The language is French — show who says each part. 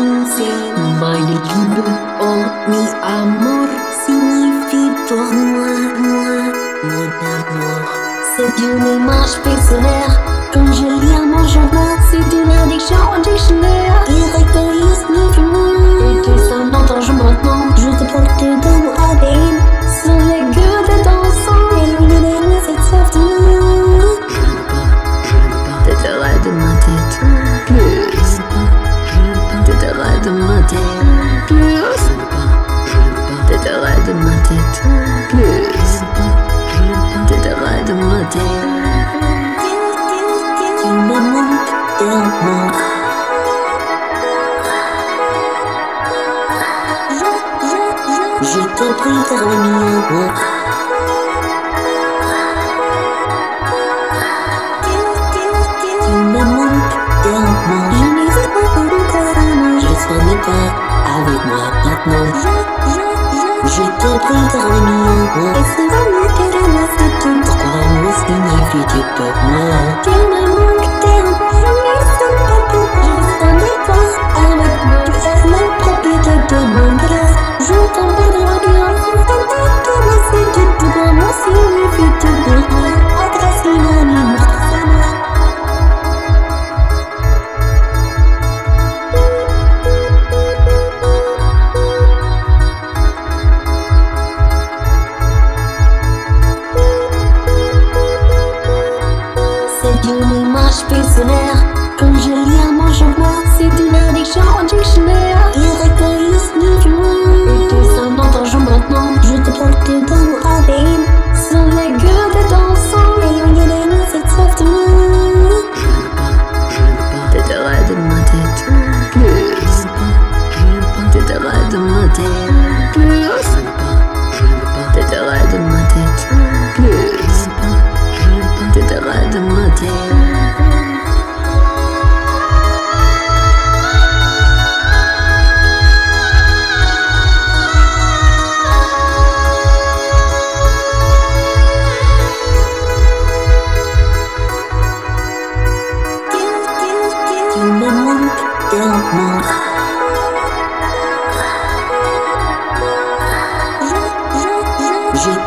Speaker 1: unseen Meine Liebe und mi amor signifie moi, moi, mon amour C'est une image personnelle. Quand je lis un mot, je vois C'est une addiction au dictionnaire. Il récolte le chemin. Et que ça m'entend, je maintenant Je te porte dans mon ADN Sur les gueules de dansant Et le de cette sorte Je ne pas, je ne pas. De ma Je t'en prie, car le mien. Ouais. avec moi maintenant. Je te prie car le mien Et c'est vraiment que la moi c'est tout Pourquoi me signifier tu